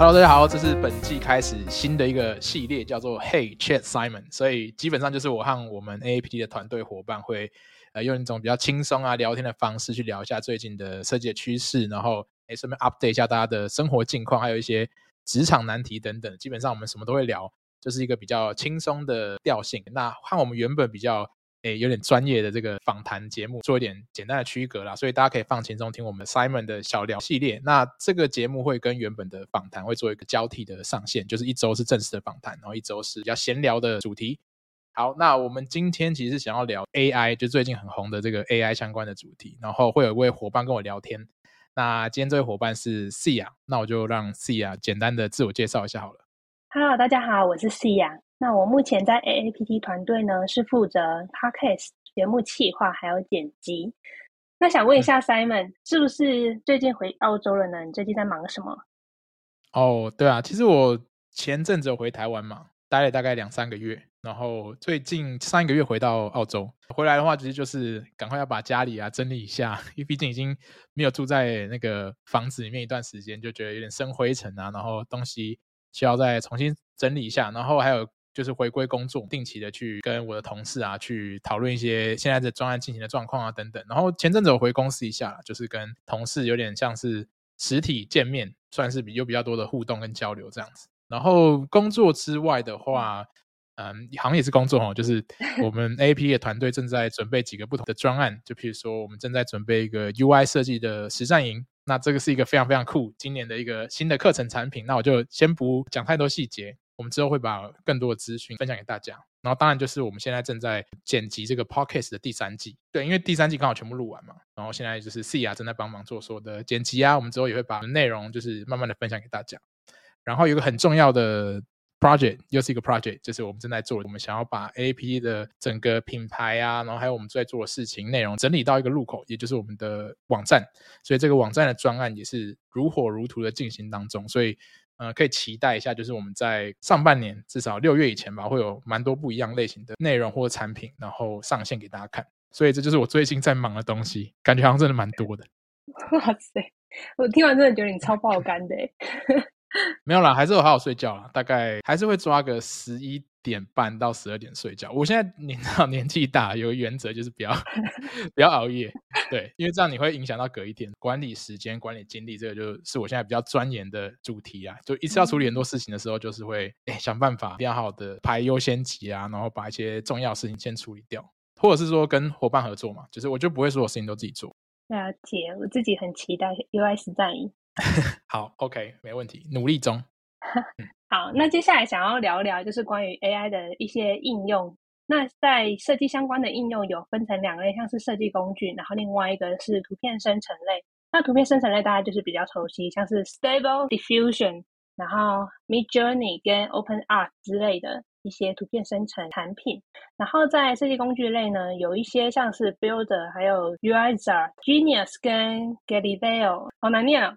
Hello，大家好，这是本季开始新的一个系列，叫做 Hey Chat Simon。所以基本上就是我和我们 AAPT 的团队伙伴会呃用一种比较轻松啊聊天的方式去聊一下最近的设计的趋势，然后诶顺便 update 一下大家的生活近况，还有一些职场难题等等。基本上我们什么都会聊，就是一个比较轻松的调性。那和我们原本比较。诶，有点专业的这个访谈节目，做一点简单的区隔啦，所以大家可以放轻松听我们 Simon 的小聊系列。那这个节目会跟原本的访谈会做一个交替的上线，就是一周是正式的访谈，然后一周是比较闲聊的主题。好，那我们今天其实想要聊 AI，就最近很红的这个 AI 相关的主题，然后会有一位伙伴跟我聊天。那今天这位伙伴是 Sia，那我就让 Sia 简单的自我介绍一下好了。Hello，大家好，我是 Sia。那我目前在 AAPT 团队呢，是负责 Podcast 节目企划还有剪辑。那想问一下 Simon，、嗯、是不是最近回澳洲了呢？你最近在忙什么？哦，对啊，其实我前阵子有回台湾嘛，待了大概两三个月，然后最近上一个月回到澳洲。回来的话，其实就是赶快要把家里啊整理一下，因为毕竟已经没有住在那个房子里面一段时间，就觉得有点生灰尘啊，然后东西需要再重新整理一下，然后还有。就是回归工作，定期的去跟我的同事啊，去讨论一些现在的专案进行的状况啊等等。然后前阵子我回公司一下，就是跟同事有点像是实体见面，算是比有比较多的互动跟交流这样子。然后工作之外的话，嗯，好像也是工作哦，就是 我们 AAPT 的团队正在准备几个不同的专案，就譬如说我们正在准备一个 UI 设计的实战营，那这个是一个非常非常酷，今年的一个新的课程产品。那我就先不讲太多细节。我们之后会把更多的资讯分享给大家，然后当然就是我们现在正在剪辑这个 podcast 的第三季，对，因为第三季刚好全部录完嘛，然后现在就是 Sia 正在帮忙做所有的剪辑啊，我们之后也会把内容就是慢慢的分享给大家。然后有一个很重要的 project，又是一个 project，就是我们正在做，我们想要把 AAP 的整个品牌啊，然后还有我们在做的事情内容整理到一个入口，也就是我们的网站，所以这个网站的专案也是如火如荼的进行当中，所以。呃，可以期待一下，就是我们在上半年至少六月以前吧，会有蛮多不一样类型的内容或者产品，然后上线给大家看。所以这就是我最近在忙的东西，感觉好像真的蛮多的。哇塞，我听完真的觉得你超爆肝的。没有啦，还是我好好睡觉啦，大概还是会抓个十一点半到十二点睡觉。我现在年 到年纪大，有个原则就是不要 不要熬夜，对，因为这样你会影响到隔一天管理时间、管理精力，这个就是我现在比较钻研的主题啊。就一次要处理很多事情的时候，就是会诶想办法比较好的排优先级啊，然后把一些重要事情先处理掉，或者是说跟伙伴合作嘛，就是我就不会所有事情都自己做。了解，我自己很期待 UI 实战营。好，OK，没问题，努力中。好，那接下来想要聊聊就是关于 AI 的一些应用。那在设计相关的应用有分成两类，像是设计工具，然后另外一个是图片生成类。那图片生成类大家就是比较熟悉，像是 Stable Diffusion，然后 Midjourney 跟 OpenArt 之类的。一些图片生成产品，然后在设计工具类呢，有一些像是 Builder，还有 UIZard、Genius 跟 Galileo，好难念啊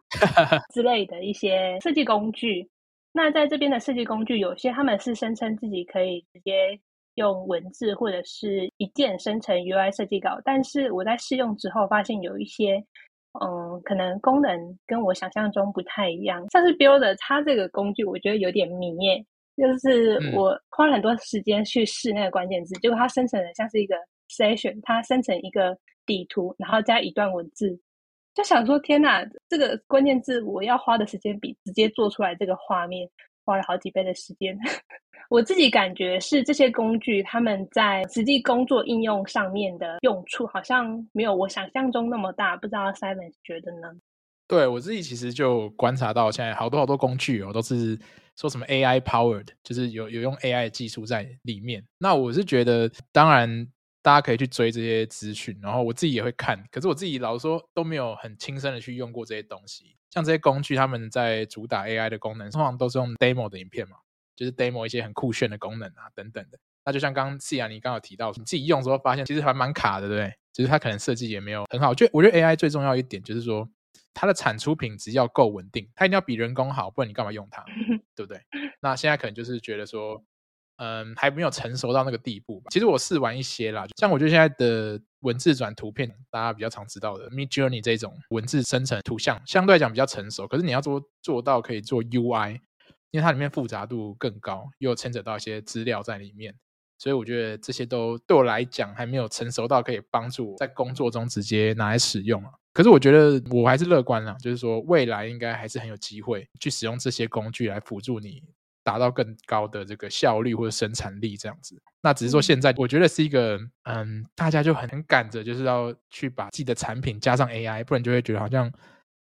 之类的一些设计工具。那在这边的设计工具，有些他们是声称自己可以直接用文字或者是一键生成 UI 设计稿，但是我在试用之后发现有一些，嗯，可能功能跟我想象中不太一样。像是 Builder，它这个工具我觉得有点迷耶。就是我花了很多时间去试那个关键字，结果它生成的像是一个 session，它生成一个底图，然后加一段文字，就想说天哪，这个关键字我要花的时间比直接做出来这个画面花了好几倍的时间。我自己感觉是这些工具他们在实际工作应用上面的用处好像没有我想象中那么大，不知道 Simon 觉得呢？对，我自己其实就观察到，现在好多好多工具哦，都是说什么 AI powered，就是有有用 AI 技术在里面。那我是觉得，当然大家可以去追这些资讯，然后我自己也会看。可是我自己老实说都没有很亲身的去用过这些东西。像这些工具，他们在主打 AI 的功能，通常都是用 demo 的影片嘛，就是 demo 一些很酷炫的功能啊等等的。那就像刚刚 Sia 你刚刚有提到，你自己用的时候发现其实还蛮卡的，对不对？就是它可能设计也没有很好。就我觉得 AI 最重要一点就是说。它的产出品质要够稳定，它一定要比人工好，不然你干嘛用它，对不对？那现在可能就是觉得说，嗯，还没有成熟到那个地步吧。其实我试玩一些啦，像我觉得现在的文字转图片，大家比较常知道的 Midjourney 这种文字生成图像，相对来讲比较成熟。可是你要做做到可以做 UI，因为它里面复杂度更高，又牵扯到一些资料在里面。所以我觉得这些都对我来讲还没有成熟到可以帮助在工作中直接拿来使用啊。可是我觉得我还是乐观啦，就是说未来应该还是很有机会去使用这些工具来辅助你达到更高的这个效率或者生产力这样子。那只是说现在我觉得是一个嗯，大家就很很赶着就是要去把自己的产品加上 AI，不然就会觉得好像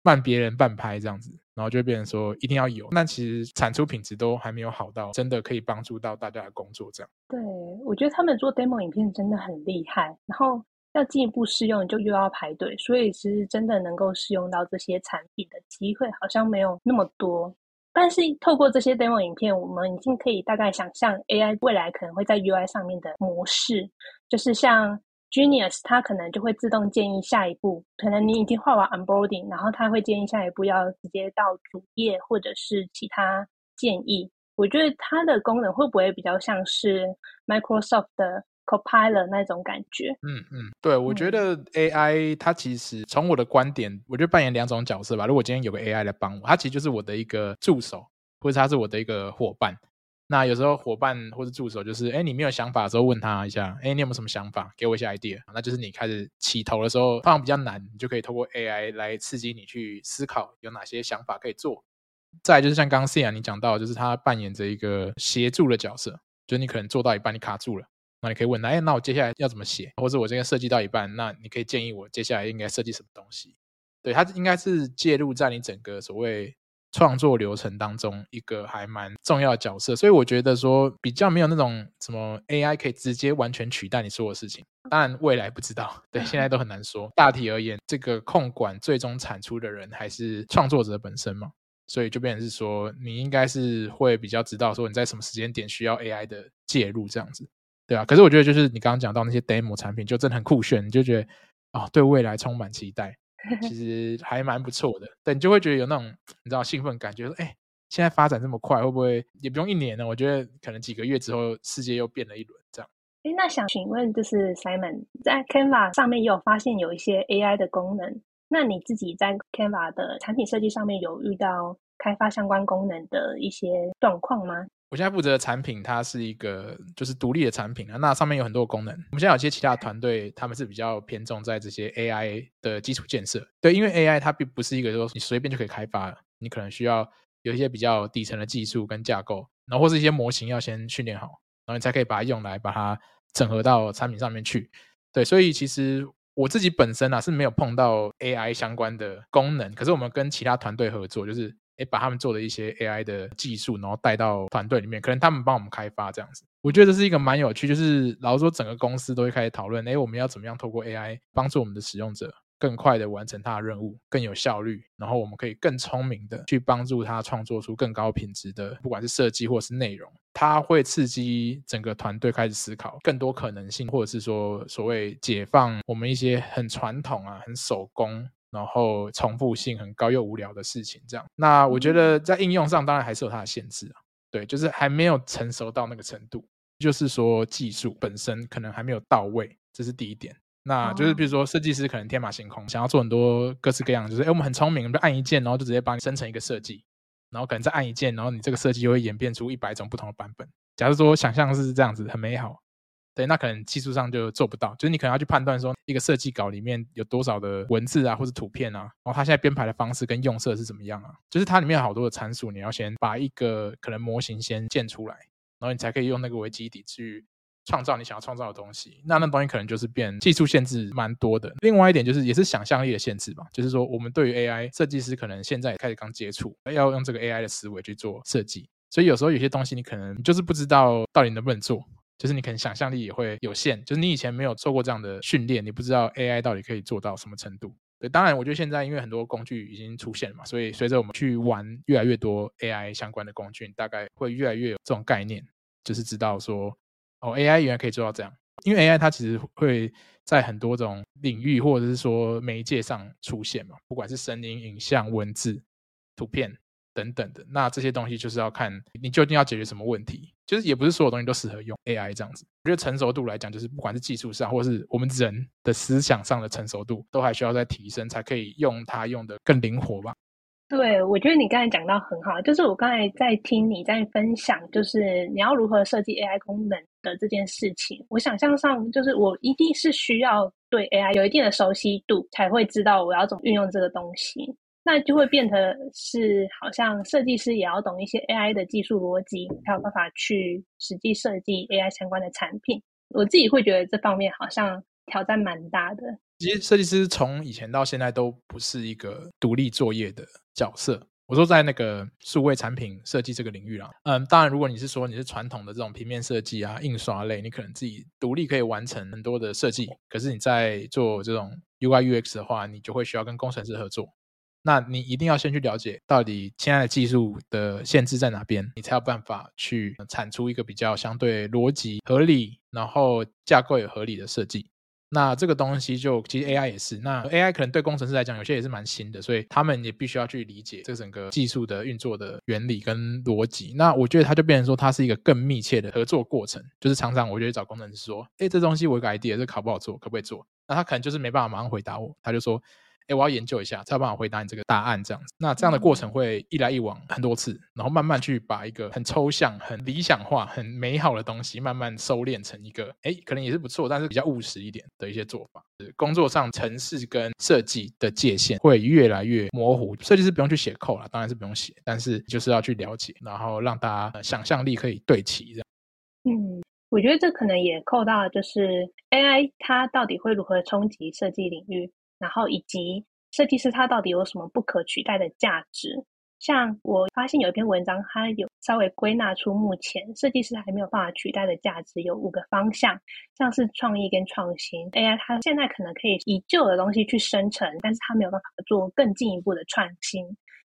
慢别人半拍这样子。然后就会变成说一定要有，那其实产出品质都还没有好到真的可以帮助到大家的工作这样。对，我觉得他们做 demo 影片真的很厉害，然后要进一步试用就又要排队，所以其实真的能够试用到这些产品的机会好像没有那么多。但是透过这些 demo 影片，我们已经可以大概想象 AI 未来可能会在 UI 上面的模式，就是像。Genius，它可能就会自动建议下一步，可能你已经画完 onboarding，然后它会建议下一步要直接到主页或者是其他建议。我觉得它的功能会不会比较像是 Microsoft 的 Copilot 那种感觉？嗯嗯，对，我觉得 AI 它其实从我的观点，我觉得扮演两种角色吧。如果今天有个 AI 来帮我，它其实就是我的一个助手，或者它是我的一个伙伴。那有时候伙伴或者助手就是，哎，你没有想法的时候问他一下，哎，你有没有什么想法？给我一些 idea。那就是你开始起头的时候，通常比较难，你就可以透过 AI 来刺激你去思考有哪些想法可以做。再来就是像刚刚 Sia 你讲到，就是他扮演着一个协助的角色，就是你可能做到一半你卡住了，那你可以问他，哎，那我接下来要怎么写？或者我这个设计到一半，那你可以建议我接下来应该设计什么东西？对，他应该是介入在你整个所谓。创作流程当中一个还蛮重要的角色，所以我觉得说比较没有那种什么 AI 可以直接完全取代你所有事情。当然未来不知道，对，现在都很难说。大体而言，这个控管最终产出的人还是创作者本身嘛，所以就变成是说你应该是会比较知道说你在什么时间点需要 AI 的介入这样子，对啊。可是我觉得就是你刚刚讲到那些 demo 产品就真的很酷炫，你就觉得啊、哦，对未来充满期待。其 实还蛮不错的，对，你就会觉得有那种你知道兴奋感觉，说哎，现在发展这么快，会不会也不用一年呢？我觉得可能几个月之后，世界又变了一轮这样。哎，那想请问，就是 Simon 在 Canva 上面也有发现有一些 AI 的功能，那你自己在 Canva 的产品设计上面有遇到开发相关功能的一些状况吗？我现在负责的产品，它是一个就是独立的产品啊，那上面有很多功能。我们现在有些其他团队，他们是比较偏重在这些 AI 的基础建设。对，因为 AI 它并不是一个说你随便就可以开发，你可能需要有一些比较底层的技术跟架构，然后或是一些模型要先训练好，然后你才可以把它用来把它整合到产品上面去。对，所以其实我自己本身啊是没有碰到 AI 相关的功能，可是我们跟其他团队合作，就是。诶，把他们做的一些 AI 的技术，然后带到团队里面，可能他们帮我们开发这样子。我觉得这是一个蛮有趣，就是老实说，整个公司都会开始讨论，诶，我们要怎么样透过 AI 帮助我们的使用者更快的完成他的任务，更有效率，然后我们可以更聪明的去帮助他创作出更高品质的，不管是设计或是内容。它会刺激整个团队开始思考更多可能性，或者是说所谓解放我们一些很传统啊、很手工。然后重复性很高又无聊的事情，这样。那我觉得在应用上当然还是有它的限制啊，对，就是还没有成熟到那个程度，就是说技术本身可能还没有到位，这是第一点。那就是比如说设计师可能天马行空，想要做很多各式各样，就是哎，我们很聪明，我们就按一键，然后就直接帮你生成一个设计，然后可能再按一键，然后你这个设计就会演变出一百种不同的版本。假如说想象是这样子，很美好。对，那可能技术上就做不到，就是你可能要去判断说，一个设计稿里面有多少的文字啊，或者图片啊，然后它现在编排的方式跟用色是怎么样啊？就是它里面有好多的参数，你要先把一个可能模型先建出来，然后你才可以用那个为基底去创造你想要创造的东西。那那东西可能就是变技术限制蛮多的。另外一点就是也是想象力的限制吧，就是说我们对于 AI 设计师可能现在也开始刚接触，要用这个 AI 的思维去做设计，所以有时候有些东西你可能就是不知道到底能不能做。就是你可能想象力也会有限，就是你以前没有做过这样的训练，你不知道 AI 到底可以做到什么程度。对，当然我觉得现在因为很多工具已经出现了嘛，所以随着我们去玩越来越多 AI 相关的工具，大概会越来越有这种概念，就是知道说哦，AI 原来可以做到这样。因为 AI 它其实会在很多种领域或者是说媒介上出现嘛，不管是声音、影像、文字、图片。等等的。那这些东西就是要看你究竟要解决什么问题，就是也不是所有东西都适合用 AI 这样子。我觉得成熟度来讲，就是不管是技术上，或是我们人的思想上的成熟度，都还需要再提升，才可以用它用得更灵活吧。对，我觉得你刚才讲到很好，就是我刚才在听你在分享，就是你要如何设计 AI 功能的这件事情。我想象上，就是我一定是需要对 AI 有一定的熟悉度，才会知道我要怎么运用这个东西。那就会变得是，好像设计师也要懂一些 AI 的技术逻辑，才有办法去实际设计 AI 相关的产品。我自己会觉得这方面好像挑战蛮大的。其实设计师从以前到现在都不是一个独立作业的角色。我说在那个数位产品设计这个领域啦，嗯，当然如果你是说你是传统的这种平面设计啊、印刷类，你可能自己独立可以完成很多的设计。可是你在做这种 UI UX 的话，你就会需要跟工程师合作。那你一定要先去了解到底现在的技术的限制在哪边，你才有办法去产出一个比较相对逻辑合理，然后架构也合理的设计。那这个东西就其实 AI 也是，那 AI 可能对工程师来讲有些也是蛮新的，所以他们也必须要去理解这整个技术的运作的原理跟逻辑。那我觉得它就变成说，它是一个更密切的合作过程。就是常常我觉得找工程师说，哎，这东西我有个 idea，这好不好做，可不可以做？那他可能就是没办法马上回答我，他就说。哎，我要研究一下，才有办法回答你这个答案。这样子，那这样的过程会一来一往很多次，然后慢慢去把一个很抽象、很理想化、很美好的东西，慢慢收敛成一个，哎，可能也是不错，但是比较务实一点的一些做法。工作上，程式跟设计的界限会越来越模糊。设计师不用去写 code 了，当然是不用写，但是就是要去了解，然后让大家想象力可以对齐。这样，嗯，我觉得这可能也扣到，就是 AI 它到底会如何冲击设计领域。然后以及设计师他到底有什么不可取代的价值？像我发现有一篇文章，它有稍微归纳出目前设计师还没有办法取代的价值有五个方向，像是创意跟创新。AI 它现在可能可以以旧的东西去生成，但是它没有办法做更进一步的创新。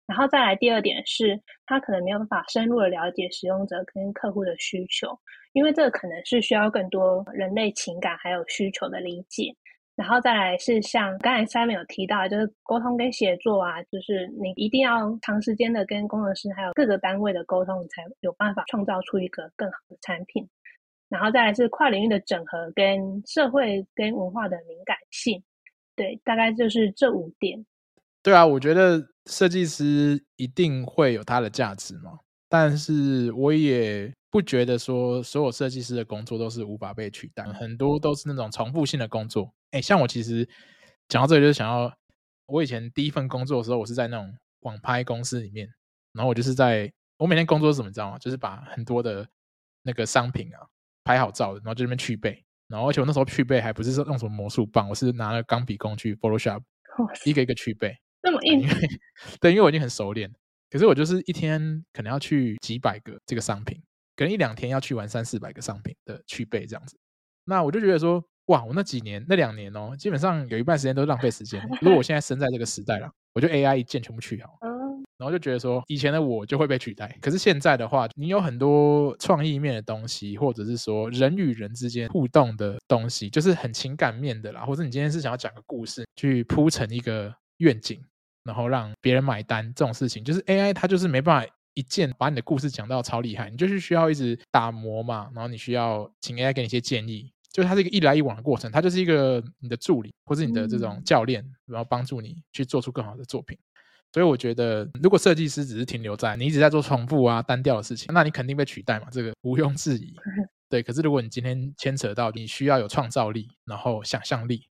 然后再来第二点是，它可能没有办法深入的了解使用者跟客户的需求，因为这个可能是需要更多人类情感还有需求的理解。然后再来是像刚才 Simon 有提到，就是沟通跟协作啊，就是你一定要长时间的跟工程师还有各个单位的沟通，才有办法创造出一个更好的产品。然后再来是跨领域的整合跟社会跟文化的敏感性，对，大概就是这五点。对啊，我觉得设计师一定会有它的价值嘛，但是我也。不觉得说所有设计师的工作都是无法被取代，很多都是那种重复性的工作。哎，像我其实讲到这里，就是想要我以前第一份工作的时候，我是在那种网拍公司里面，然后我就是在我每天工作是怎么，你知道吗？就是把很多的那个商品啊拍好照的，然后就那边去背，然后而且我那时候去背还不是说用什么魔术棒，我是拿了钢笔工具 Photoshop 一个一个去背，那么硬？对，因为我已经很熟练，可是我就是一天可能要去几百个这个商品。可能一两天要去完三四百个商品的去背这样子，那我就觉得说，哇，我那几年那两年哦，基本上有一半时间都浪费时间。如果我现在生在这个时代了，我就 AI 一键全部去好，然后就觉得说，以前的我就会被取代。可是现在的话，你有很多创意面的东西，或者是说人与人之间互动的东西，就是很情感面的啦，或者你今天是想要讲个故事，去铺成一个愿景，然后让别人买单这种事情，就是 AI 它就是没办法。一键把你的故事讲到超厉害，你就是需要一直打磨嘛，然后你需要请 AI 给你一些建议，就是它是一个一来一往的过程，它就是一个你的助理或是你的这种教练，然后帮助你去做出更好的作品。所以我觉得，如果设计师只是停留在你一直在做重复啊、单调的事情，那你肯定被取代嘛，这个毋庸置疑。对，可是如果你今天牵扯到你需要有创造力，然后想象力，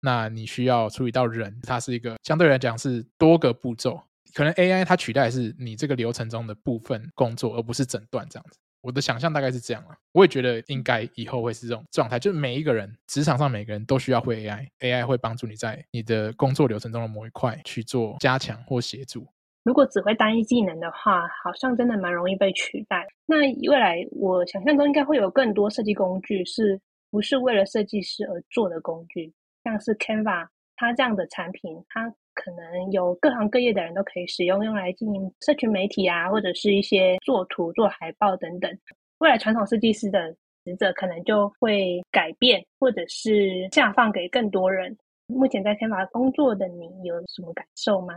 那你需要处理到人，它是一个相对来讲是多个步骤。可能 AI 它取代的是你这个流程中的部分工作，而不是整段这样子。我的想象大概是这样啊，我也觉得应该以后会是这种状态，就是每一个人职场上每个人都需要会 AI，AI 会帮助你在你的工作流程中的某一块去做加强或协助。如果只会单一技能的话，好像真的蛮容易被取代。那未来我想象中应该会有更多设计工具，是不是为了设计师而做的工具？像是 Canva，它这样的产品，它。可能有各行各业的人都可以使用，用来经营社群媒体啊，或者是一些做图、做海报等等。未来传统设计师的职责可能就会改变，或者是下放给更多人。目前在 Canva 工作的你有什么感受吗？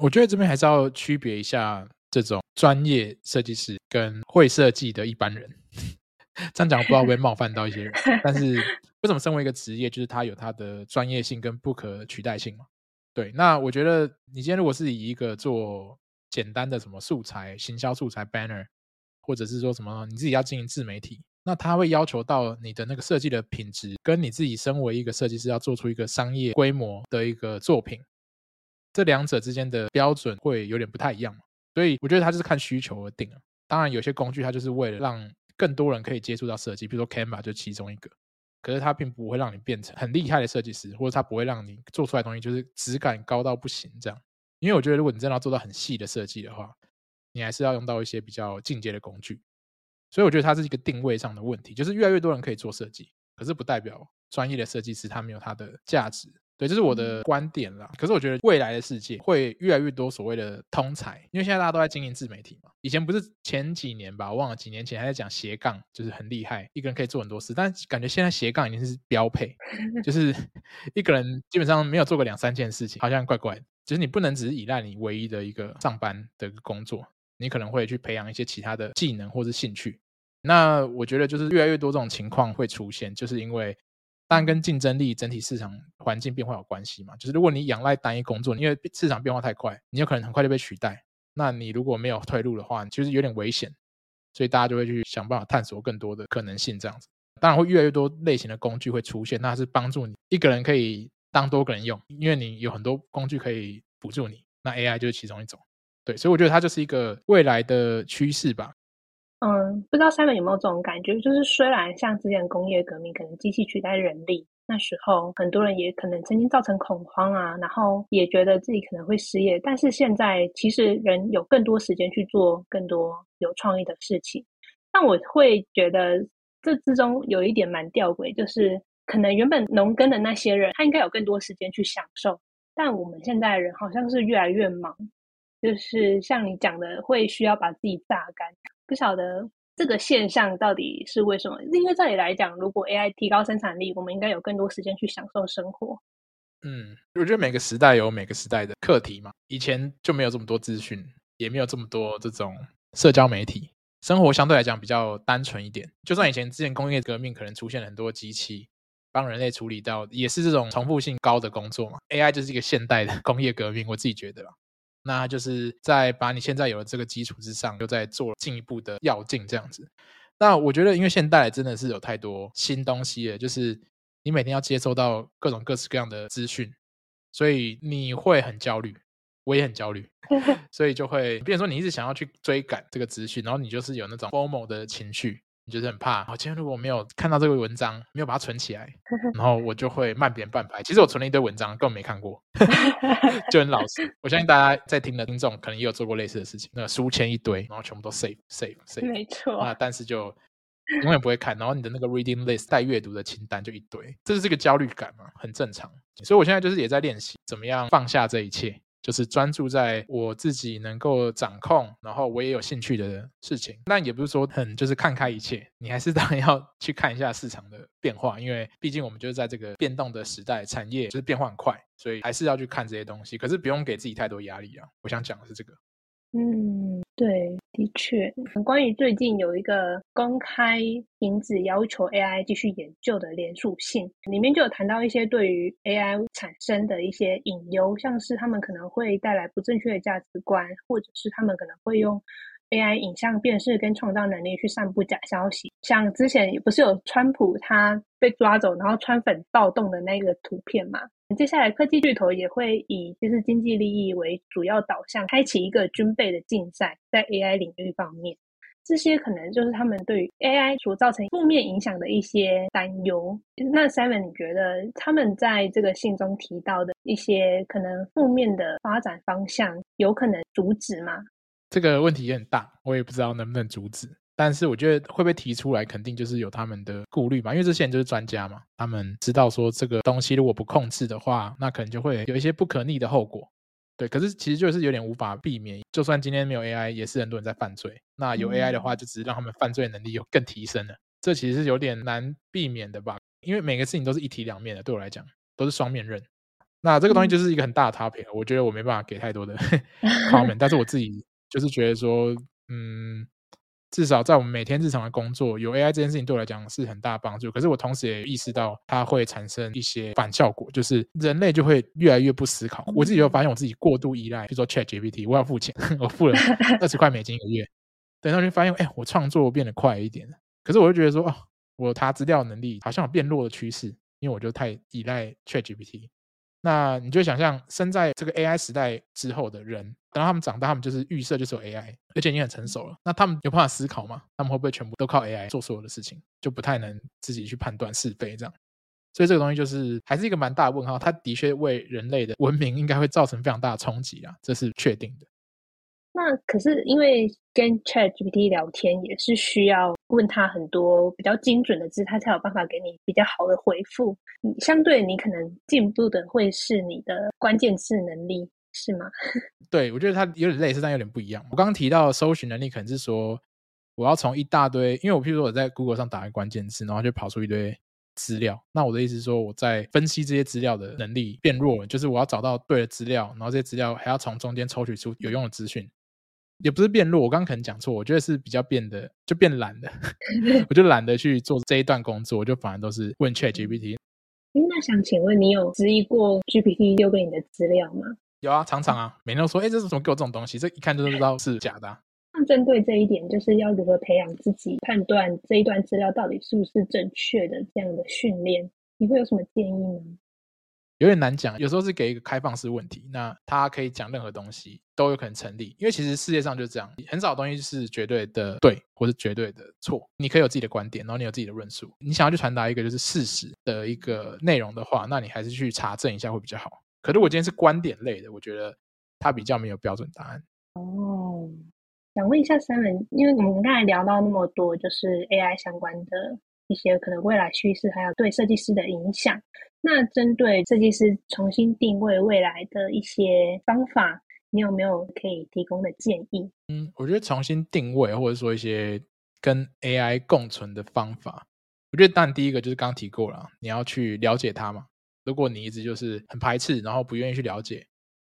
我觉得这边还是要区别一下这种专业设计师跟会设计的一般人。这样讲不知道会不会冒犯到一些人，但是 为什么身为一个职业，就是它有它的专业性跟不可取代性嘛？对，那我觉得你今天如果是以一个做简单的什么素材、行销素材、banner，或者是说什么你自己要经营自媒体，那他会要求到你的那个设计的品质，跟你自己身为一个设计师要做出一个商业规模的一个作品，这两者之间的标准会有点不太一样嘛？所以我觉得它就是看需求而定。当然，有些工具它就是为了让更多人可以接触到设计，比如说 Canva 就其中一个。可是它并不会让你变成很厉害的设计师，或者它不会让你做出来东西就是质感高到不行这样。因为我觉得，如果你真的要做到很细的设计的话，你还是要用到一些比较进阶的工具。所以我觉得它是一个定位上的问题，就是越来越多人可以做设计，可是不代表专业的设计师他没有他的价值。对，这是我的观点啦。可是我觉得未来的世界会越来越多所谓的通才，因为现在大家都在经营自媒体嘛。以前不是前几年吧，我忘了几年前还在讲斜杠，就是很厉害，一个人可以做很多事。但感觉现在斜杠已经是标配，就是一个人基本上没有做过两三件事情，好像怪怪的。就是你不能只是依赖你唯一的一个上班的工作，你可能会去培养一些其他的技能或是兴趣。那我觉得就是越来越多这种情况会出现，就是因为。当然跟竞争力、整体市场环境变化有关系嘛。就是如果你仰赖单一工作，因为市场变化太快，你有可能很快就被取代。那你如果没有退路的话，其实有点危险。所以大家就会去想办法探索更多的可能性，这样子。当然会越来越多类型的工具会出现，那是帮助你一个人可以当多个人用，因为你有很多工具可以辅助你。那 AI 就是其中一种。对，所以我觉得它就是一个未来的趋势吧。嗯，不知道 Simon 有没有这种感觉？就是虽然像之前工业革命，可能机器取代人力，那时候很多人也可能曾经造成恐慌啊，然后也觉得自己可能会失业。但是现在其实人有更多时间去做更多有创意的事情。但我会觉得这之中有一点蛮吊诡，就是可能原本农耕的那些人，他应该有更多时间去享受，但我们现在的人好像是越来越忙，就是像你讲的，会需要把自己榨干。不晓得这个现象到底是为什么？因为照理来讲，如果 AI 提高生产力，我们应该有更多时间去享受生活。嗯，我觉得每个时代有每个时代的课题嘛。以前就没有这么多资讯，也没有这么多这种社交媒体，生活相对来讲比较单纯一点。就算以前之前工业革命可能出现了很多机器帮人类处理到，也是这种重复性高的工作嘛。AI 就是一个现代的 工业革命，我自己觉得啦。那就是在把你现在有的这个基础之上，又在做进一步的要进这样子。那我觉得，因为现代真的是有太多新东西了，就是你每天要接收到各种各式各样的资讯，所以你会很焦虑，我也很焦虑，所以就会，比如说你一直想要去追赶这个资讯，然后你就是有那种 FOMO 的情绪。就是很怕，我今天如果没有看到这个文章，没有把它存起来，然后我就会慢别人半拍。其实我存了一堆文章，根本没看过，就很老实。我相信大家在听的听众可能也有做过类似的事情，那个书签一堆，然后全部都 save save save，没错啊，但是就永远不会看。然后你的那个 reading list 带阅读的清单就一堆，这是这个焦虑感嘛，很正常。所以我现在就是也在练习怎么样放下这一切。就是专注在我自己能够掌控，然后我也有兴趣的事情。那也不是说很就是看开一切，你还是当然要去看一下市场的变化，因为毕竟我们就是在这个变动的时代，产业就是变化很快，所以还是要去看这些东西。可是不用给自己太多压力啊。我想讲的是这个。嗯，对，的确，关于最近有一个公开停止要求 AI 继续研究的连署信，里面就有谈到一些对于 AI 产生的一些隐忧，像是他们可能会带来不正确的价值观，或者是他们可能会用 AI 影像辨识跟创造能力去散布假消息。像之前不是有川普他被抓走，然后川粉暴动的那个图片嘛？接下来，科技巨头也会以就是经济利益为主要导向，开启一个军备的竞赛，在 AI 领域方面，这些可能就是他们对于 AI 所造成负面影响的一些担忧。那 Simon，你觉得他们在这个信中提到的一些可能负面的发展方向，有可能阻止吗？这个问题也很大，我也不知道能不能阻止。但是我觉得会不会提出来，肯定就是有他们的顾虑吧，因为这些人就是专家嘛，他们知道说这个东西如果不控制的话，那可能就会有一些不可逆的后果。对，可是其实就是有点无法避免，就算今天没有 AI，也是很多人在犯罪。那有 AI 的话，就只是让他们犯罪能力有更提升了。这其实是有点难避免的吧，因为每个事情都是一体两面的，对我来讲都是双面刃。那这个东西就是一个很大的 topic，我觉得我没办法给太多的 comment，但是我自己。就是觉得说，嗯。至少在我们每天日常的工作，有 AI 这件事情对我来讲是很大帮助。可是我同时也意识到它会产生一些反效果，就是人类就会越来越不思考。我自己就发现我自己过度依赖，比如说 ChatGPT，我要付钱，我付了二十块美金一个月，等到就发现，哎，我创作变得快一点。可是我就觉得说，哦，我查资料能力好像有变弱的趋势，因为我就太依赖 ChatGPT。那你就想象，生在这个 AI 时代之后的人，等到他们长大，他们就是预设就是有 AI，而且已经很成熟了。那他们有办法思考吗？他们会不会全部都靠 AI 做所有的事情，就不太能自己去判断是非这样？所以这个东西就是还是一个蛮大的问号。它的确为人类的文明应该会造成非常大的冲击啊，这是确定的。那可是因为跟 ChatGPT 聊天也是需要问他很多比较精准的字，他才有办法给你比较好的回复。相对你可能进步的会是你的关键字能力，是吗？对，我觉得它有点类似，但有点不一样。我刚刚提到的搜寻能力，可能是说我要从一大堆，因为我譬如说我在 Google 上打一个关键字，然后就跑出一堆资料。那我的意思是说，我在分析这些资料的能力变弱了，就是我要找到对的资料，然后这些资料还要从中间抽取出有用的资讯。也不是变弱，我刚刚可能讲错，我觉得是比较变得就变懒了，我就懒得去做这一段工作，我就反而都是问 ChatGPT。那想请问你有质疑过 GPT 丢给你的资料吗？有啊，常常啊，每天都说，哎，这是怎么给我这种东西？这一看就知道是假的啊。那针对这一点，就是要如何培养自己判断这一段资料到底是不是正确的这样的训练？你会有什么建议吗？有点难讲，有时候是给一个开放式问题，那他可以讲任何东西都有可能成立，因为其实世界上就是这样，很少东西是绝对的对或是绝对的错，你可以有自己的观点，然后你有自己的论述，你想要去传达一个就是事实的一个内容的话，那你还是去查证一下会比较好。可是我今天是观点类的，我觉得它比较没有标准答案。哦，想问一下 Simon，因为我们刚才聊到那么多，就是 AI 相关的一些可能未来趋势，还有对设计师的影响。那针对设计师重新定位未来的一些方法，你有没有可以提供的建议？嗯，我觉得重新定位，或者说一些跟 AI 共存的方法，我觉得当然第一个就是刚刚提过了，你要去了解它嘛。如果你一直就是很排斥，然后不愿意去了解，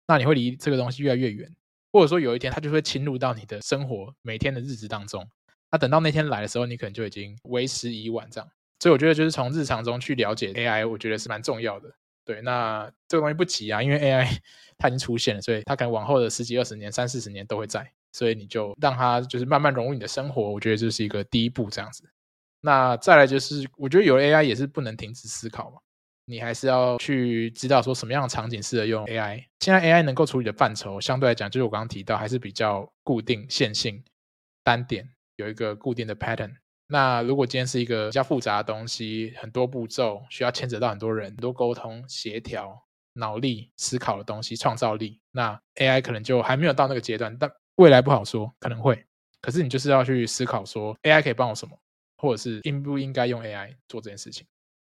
那你会离这个东西越来越远，或者说有一天它就会侵入到你的生活每天的日子当中。那等到那天来的时候，你可能就已经为时已晚，这样。所以我觉得就是从日常中去了解 AI，我觉得是蛮重要的。对，那这个东西不急啊，因为 AI 它已经出现了，所以它可能往后的十几、二十年、三四十年都会在。所以你就让它就是慢慢融入你的生活，我觉得这是一个第一步这样子。那再来就是，我觉得有了 AI 也是不能停止思考嘛，你还是要去知道说什么样的场景适合用 AI。现在 AI 能够处理的范畴，相对来讲，就是我刚刚提到，还是比较固定、线性、单点，有一个固定的 pattern。那如果今天是一个比较复杂的东西，很多步骤需要牵扯到很多人，很多沟通、协调、脑力、思考的东西、创造力，那 AI 可能就还没有到那个阶段，但未来不好说，可能会。可是你就是要去思考说，AI 可以帮我什么，或者是应不应该用 AI 做这件事情。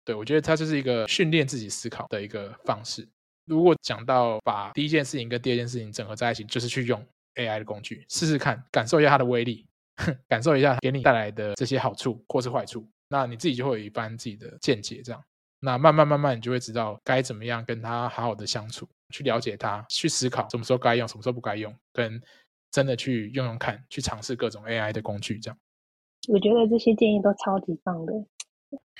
对，我觉得它就是一个训练自己思考的一个方式。如果讲到把第一件事情跟第二件事情整合在一起，就是去用 AI 的工具，试试看，感受一下它的威力。感受一下给你带来的这些好处或是坏处，那你自己就会有一番自己的见解。这样，那慢慢慢慢，你就会知道该怎么样跟他好好的相处，去了解他，去思考什么时候该用，什么时候不该用，跟真的去用用看，去尝试各种 AI 的工具。这样，我觉得这些建议都超级棒的。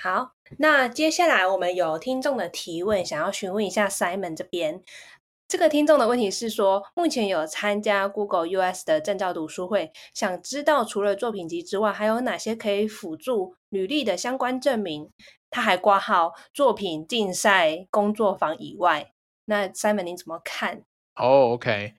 好，那接下来我们有听众的提问，想要询问一下 Simon 这边。这个听众的问题是说，目前有参加 Google US 的证照读书会，想知道除了作品集之外，还有哪些可以辅助履历的相关证明？他还挂号作品竞赛工作坊以外，那 Simon 您怎么看？哦、OK，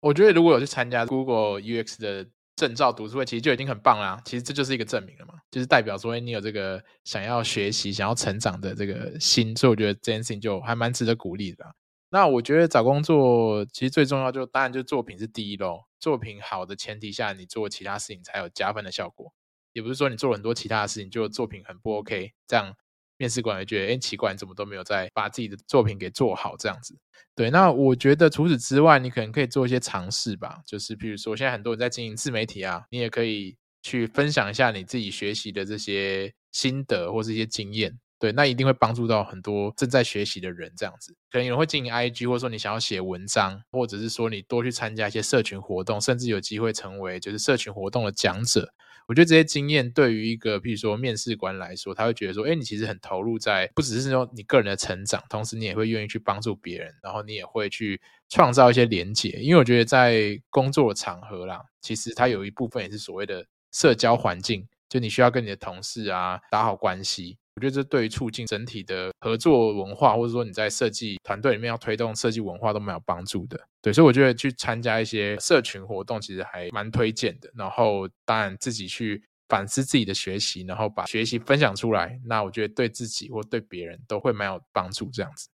我觉得如果有去参加 Google UX 的证照读书会，其实就已经很棒啦。其实这就是一个证明了嘛，就是代表说你有这个想要学习、想要成长的这个心，所以我觉得这件事情就还蛮值得鼓励的。那我觉得找工作其实最重要就当然就作品是第一咯，作品好的前提下，你做其他事情才有加分的效果。也不是说你做了很多其他的事情，就作品很不 OK，这样面试官也觉得，哎，奇怪，怎么都没有在把自己的作品给做好这样子。对，那我觉得除此之外，你可能可以做一些尝试吧，就是比如说现在很多人在经营自媒体啊，你也可以去分享一下你自己学习的这些心得或是一些经验。对，那一定会帮助到很多正在学习的人。这样子，可能有人会经营 IG，或者说你想要写文章，或者是说你多去参加一些社群活动，甚至有机会成为就是社群活动的讲者。我觉得这些经验对于一个，譬如说面试官来说，他会觉得说，哎，你其实很投入在，不只是说你个人的成长，同时你也会愿意去帮助别人，然后你也会去创造一些连结。因为我觉得在工作的场合啦，其实它有一部分也是所谓的社交环境，就你需要跟你的同事啊打好关系。我觉得这对于促进整体的合作文化，或者说你在设计团队里面要推动设计文化都蛮有帮助的。对，所以我觉得去参加一些社群活动，其实还蛮推荐的。然后当然自己去反思自己的学习，然后把学习分享出来，那我觉得对自己或对别人都会蛮有帮助。这样子。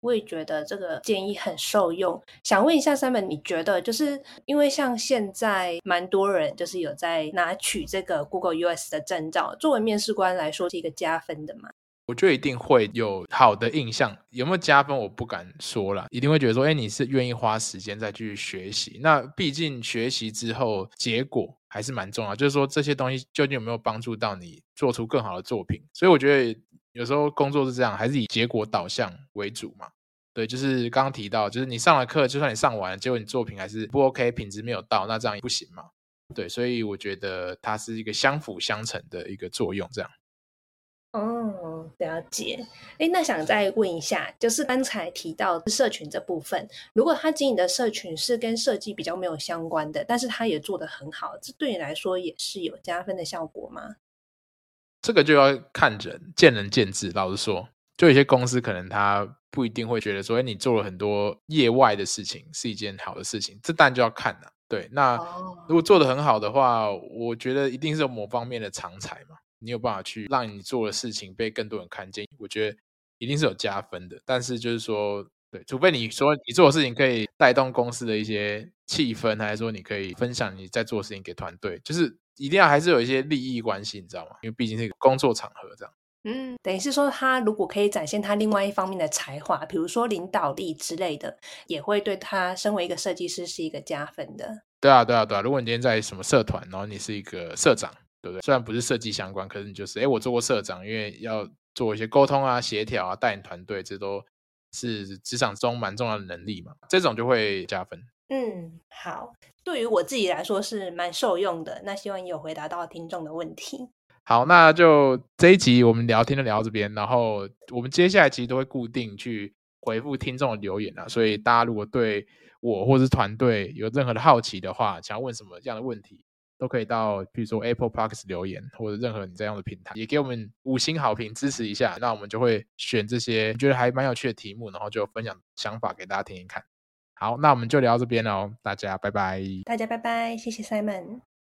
我也觉得这个建议很受用。想问一下 Simon，你觉得就是因为像现在蛮多人就是有在拿取这个 Google US 的证照，作为面试官来说是一个加分的吗？我觉得一定会有好的印象，有没有加分我不敢说啦，一定会觉得说，哎，你是愿意花时间再去学习。那毕竟学习之后结果还是蛮重要，就是说这些东西究竟有没有帮助到你做出更好的作品？所以我觉得。有时候工作是这样，还是以结果导向为主嘛？对，就是刚刚提到，就是你上了课，就算你上完，结果你作品还是不 OK，品质没有到，那这样也不行嘛？对，所以我觉得它是一个相辅相成的一个作用，这样。哦，了解。诶，那想再问一下，就是刚才提到社群这部分，如果他经营的社群是跟设计比较没有相关的，但是他也做得很好，这对你来说也是有加分的效果吗？这个就要看人，见仁见智。老实说，就有些公司可能他不一定会觉得说，哎，你做了很多业外的事情是一件好的事情。这当然就要看了。对，那如果做得很好的话，我觉得一定是有某方面的长才嘛。你有办法去让你做的事情被更多人看见，我觉得一定是有加分的。但是就是说，对，除非你说你做的事情可以带动公司的一些气氛，还是说你可以分享你在做的事情给团队，就是。一定要还是有一些利益关系，你知道吗？因为毕竟是一个工作场合，这样。嗯，等于是说，他如果可以展现他另外一方面的才华，比如说领导力之类的，也会对他身为一个设计师是一个加分的。对啊，对啊，对啊！如果你今天在什么社团，然后你是一个社长，对不对？虽然不是设计相关，可是你就是，哎，我做过社长，因为要做一些沟通啊、协调啊、带领团队，这都是职场中蛮重要的能力嘛。这种就会加分。嗯，好。对于我自己来说是蛮受用的。那希望你有回答到听众的问题。好，那就这一集我们聊天就聊到这边，然后我们接下来其实都会固定去回复听众的留言啊。所以大家如果对我或是团队有任何的好奇的话，想要问什么这样的问题，都可以到比如说 Apple Podcast 留言，或者任何你这样的平台，也给我们五星好评支持一下。那我们就会选这些觉得还蛮有趣的题目，然后就分享想法给大家听听看。好，那我们就聊到这边喽，大家拜拜。大家拜拜，谢谢 Simon。